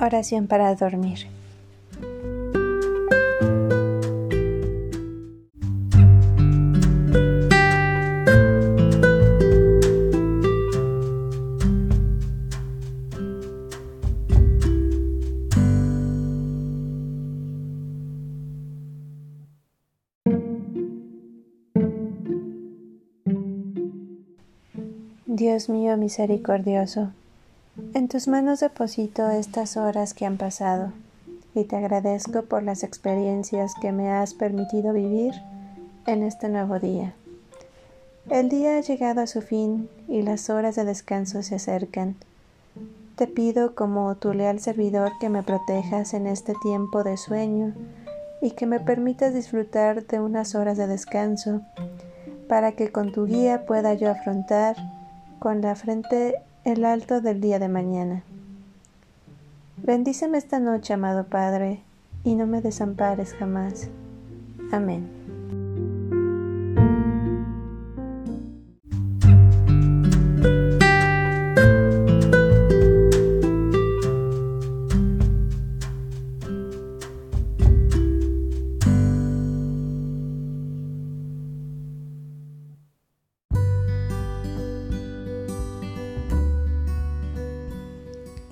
Oración para dormir. Dios mío misericordioso, en tus manos deposito estas horas que han pasado y te agradezco por las experiencias que me has permitido vivir en este nuevo día. El día ha llegado a su fin y las horas de descanso se acercan. Te pido como tu leal servidor que me protejas en este tiempo de sueño y que me permitas disfrutar de unas horas de descanso para que con tu guía pueda yo afrontar con la frente el alto del día de mañana. Bendíceme esta noche, amado Padre, y no me desampares jamás. Amén.